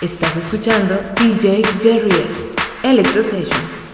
Estás escuchando DJ Jerry S. Electro Sessions.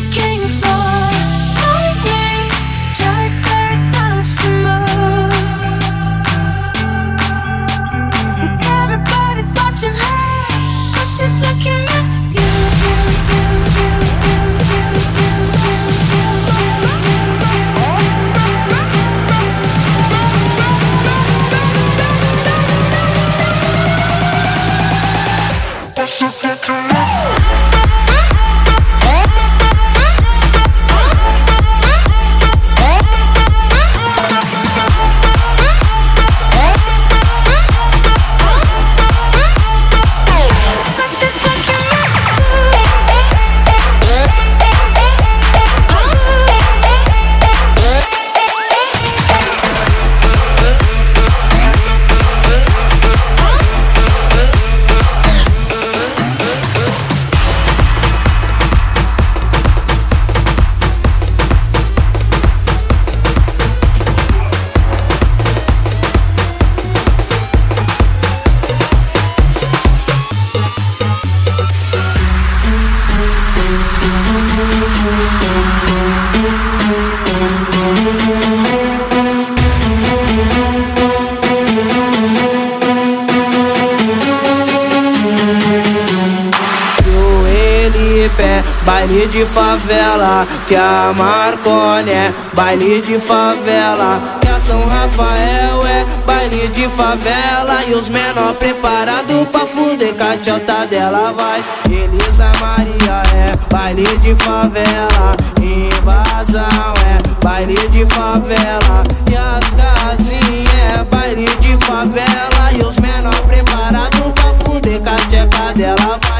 I can't. De favela, que a Marconi é baile de favela, que a São Rafael é baile de favela e os menor preparado pra fuder cachota dela vai. Elisa Maria é baile de favela, invasão é baile de favela e as casinhas é baile de favela e os menor preparado pra fuder cachota dela vai.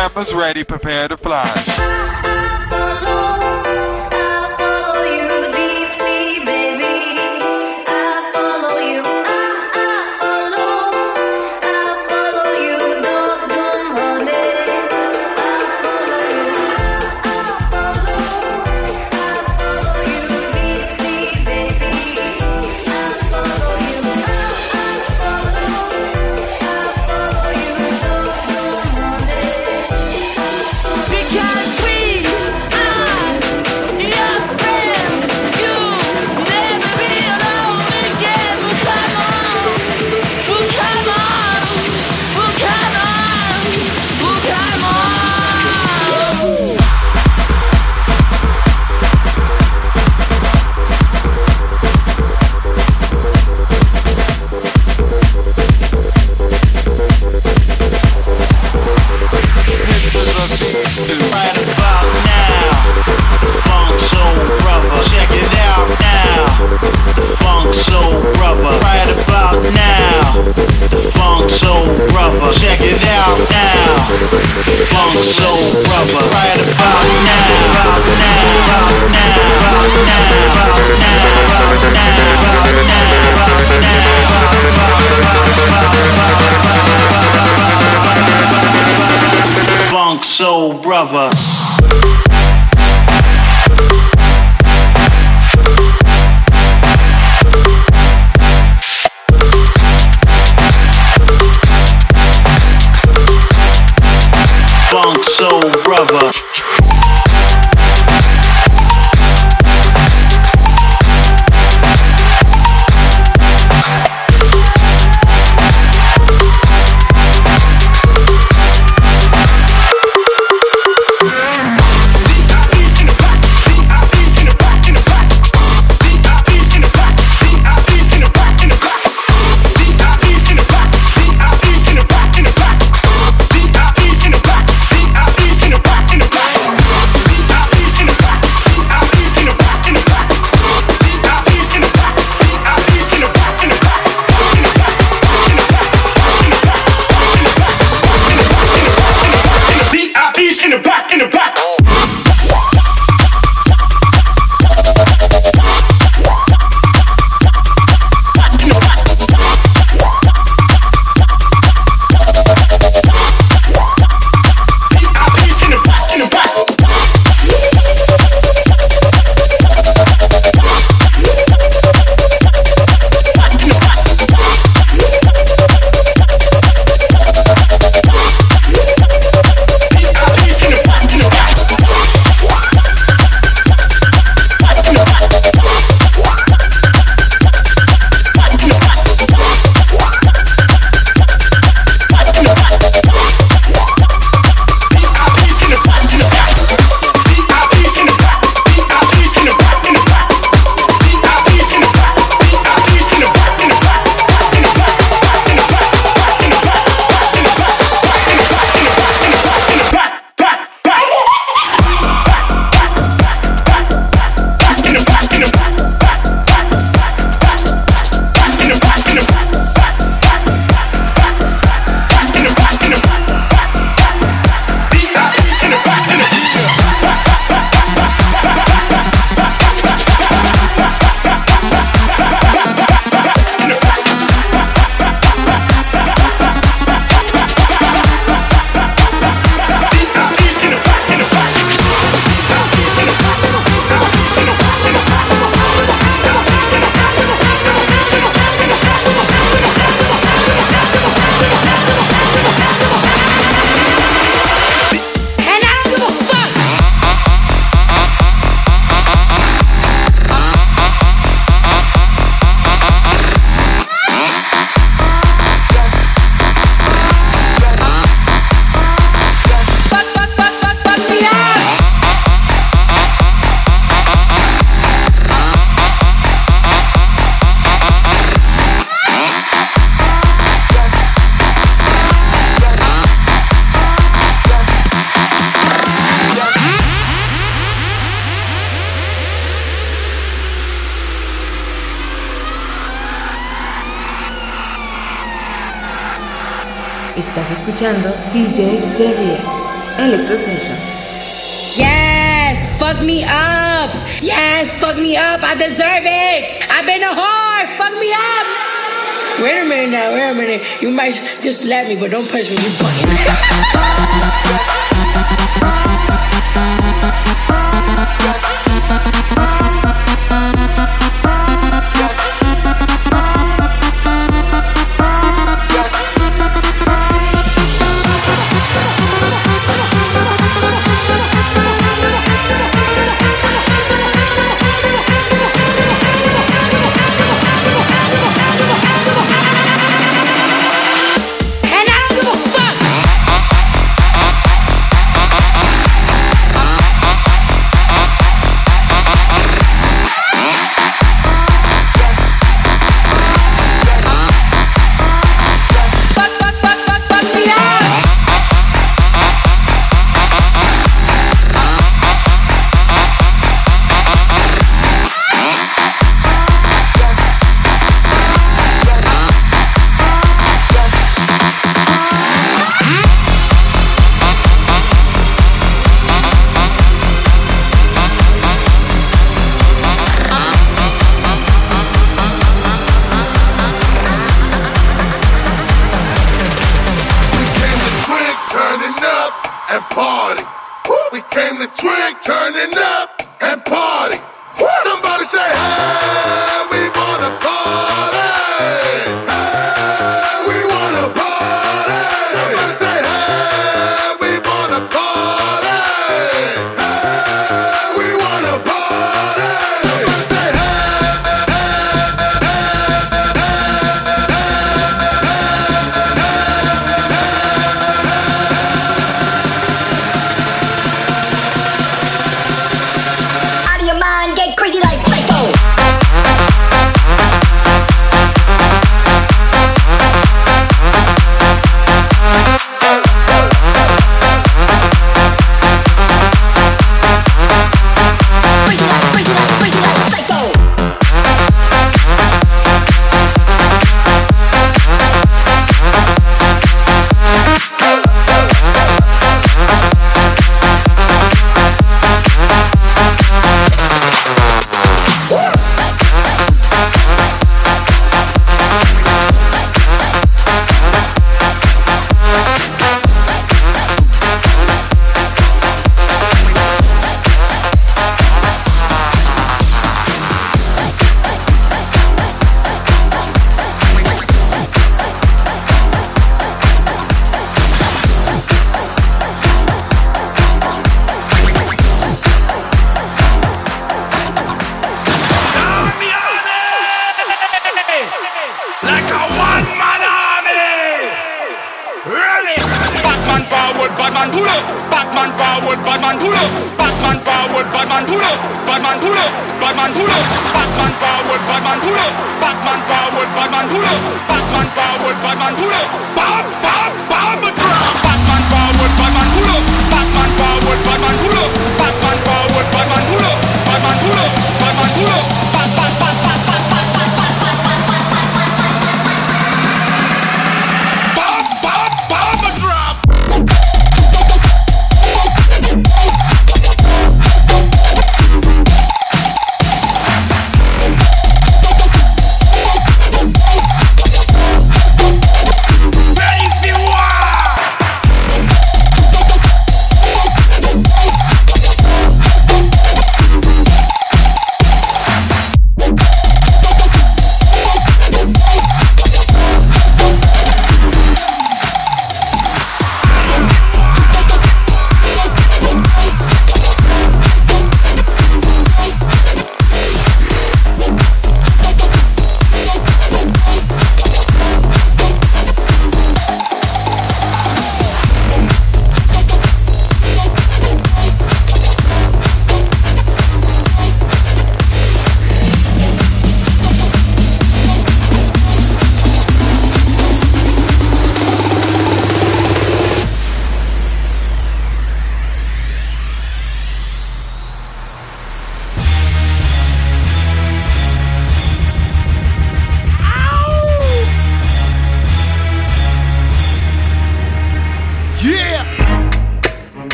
Cameras ready, prepare to flash. Funk Soul Brother, right about now. About now, about now, about now, about now, about now, about now, Funk Soul Brother. DJ Jerry Electro Sessions. Yes, fuck me up. Yes, fuck me up. I deserve it. I've been a whore. Fuck me up. Wait a minute now. Wait a minute. You might just slap me, but don't punch me. You fucking.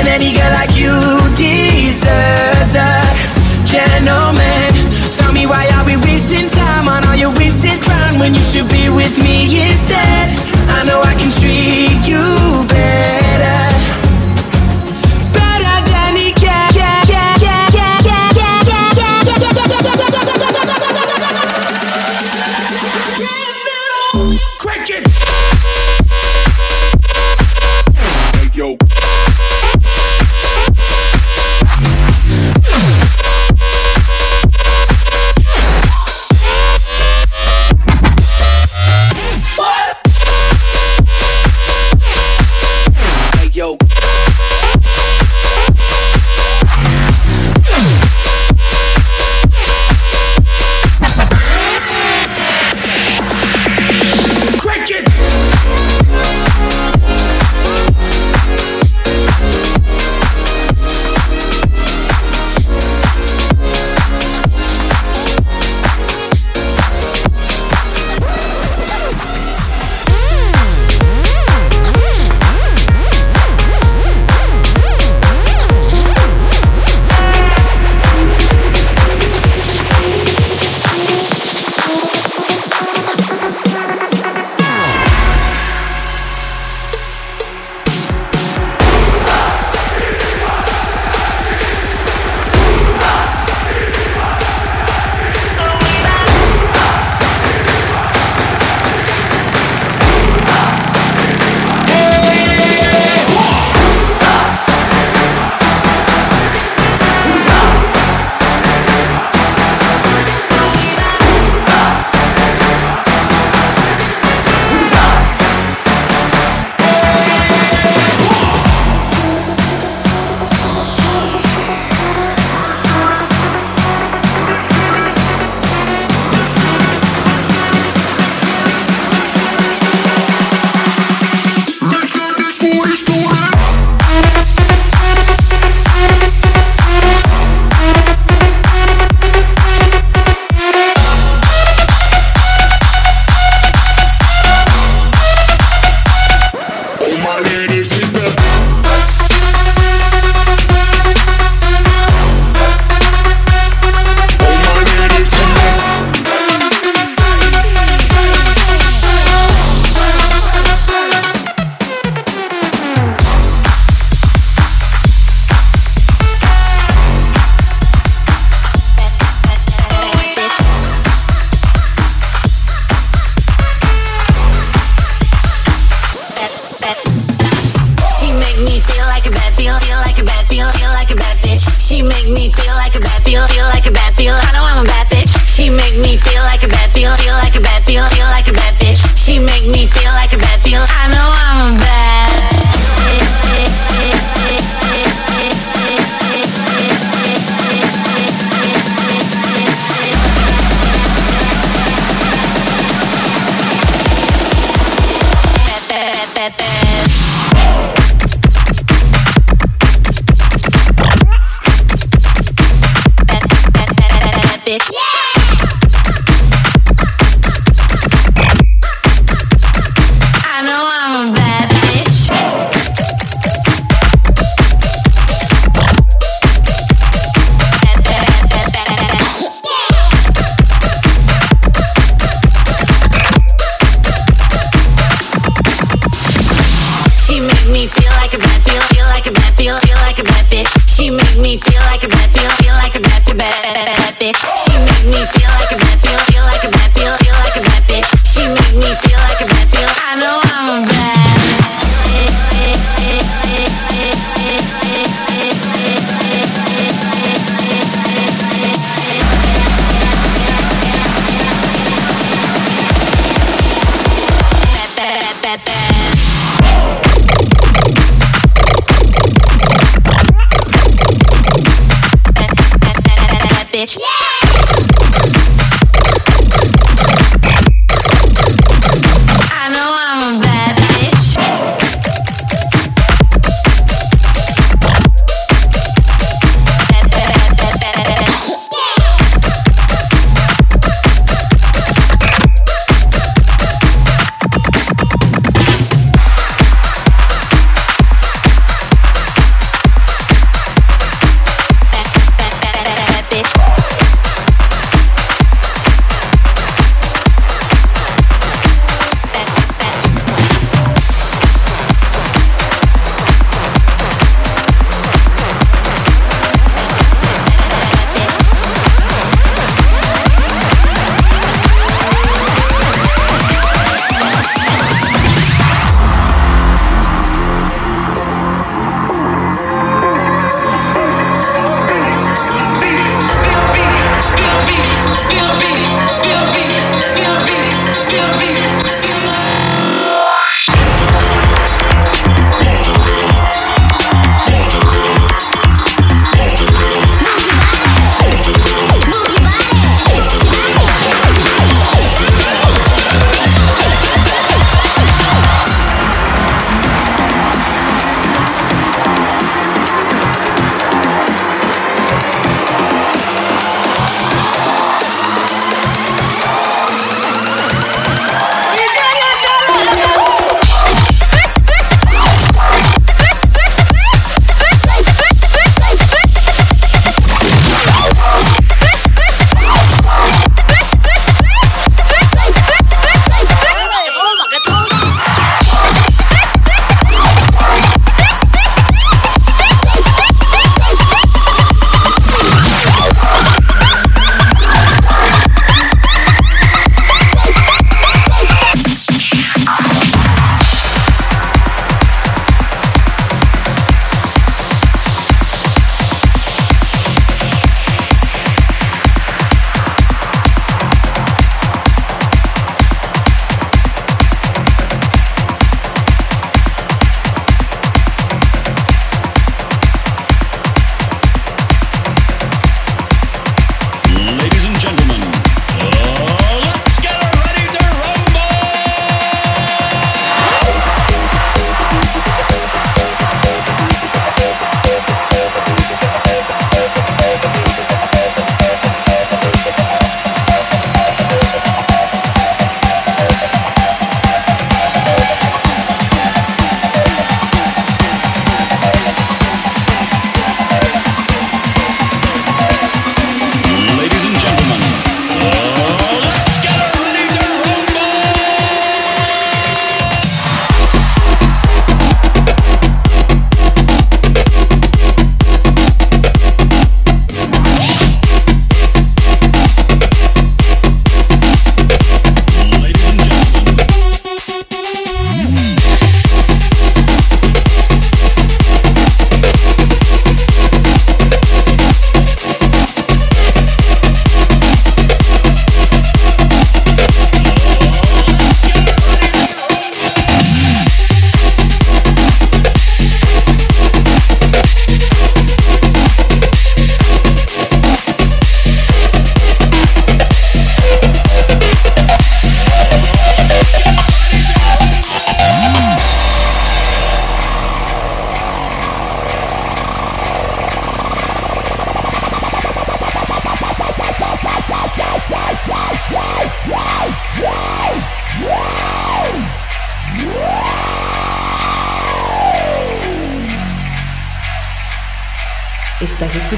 and any girl like you deserves a gentleman. Tell me why are we wasting time on all your wasted crime when you should be with me instead? I know I can treat you. Better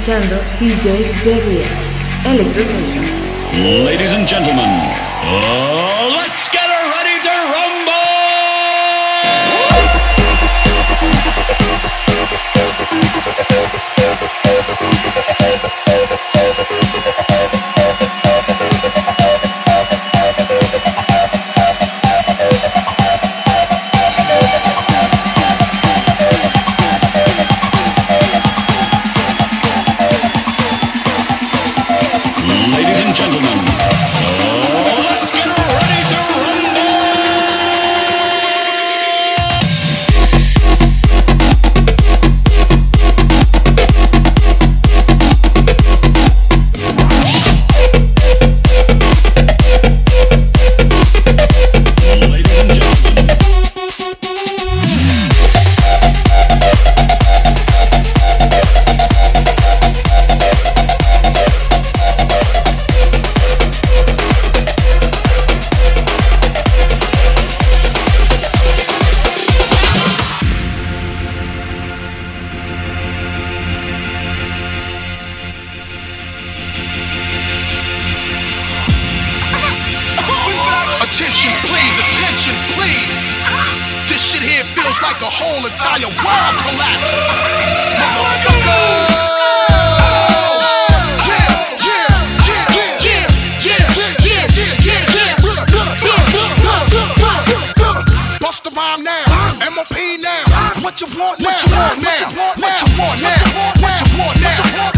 escuchando DJ Jerry. Electro Sessions. Ladies and gentlemen, rhyme now, MOP now. What you want now? What you want now? What you want now? What you want now?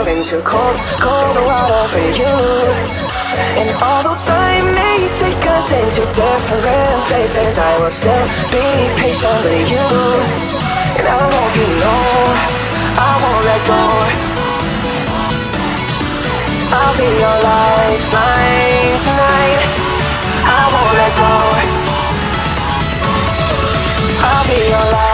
Over into cold, cold water for you. And although time may take us into different places, I will still be patient with you. And I hope you know I won't let go. I'll be your lifeline tonight. I won't let go. I'll be your lifeline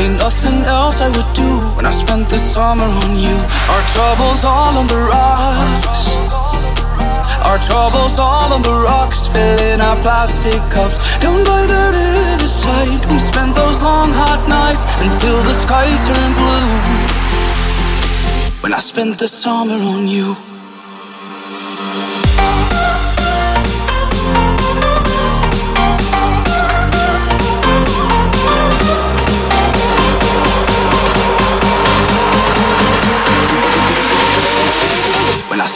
ain't nothing else I would do when I spent the summer on you. Our troubles all on the rocks. Our troubles all on the rocks, filling our plastic cups. Down by the riverside, we spent those long hot nights until the sky turned blue. When I spent the summer on you.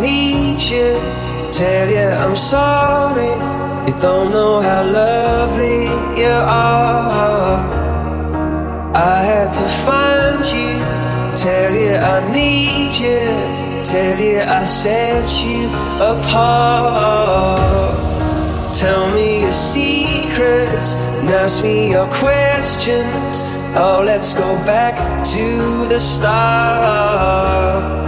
Meet you, tell you I'm sorry. You don't know how lovely you are. I had to find you, tell you I need you, tell you I set you apart. Tell me your secrets and ask me your questions. Oh, let's go back to the start.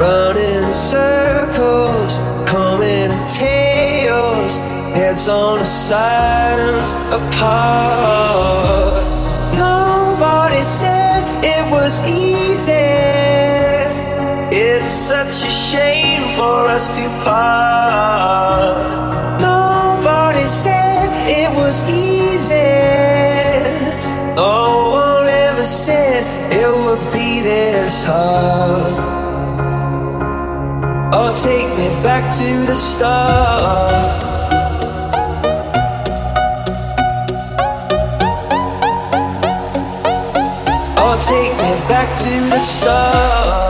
Running in circles, coming in tails, heads on the sides apart. Nobody said it was easy. It's such a shame for us to part. Nobody said it was easy. No one ever said it would be this hard. Oh, take me back to the start. Oh, take me back to the start.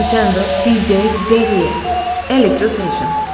Escuchando DJ Jerry S. Electro Sessions.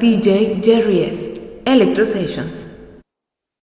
DJ Jerry S. Electro Sessions.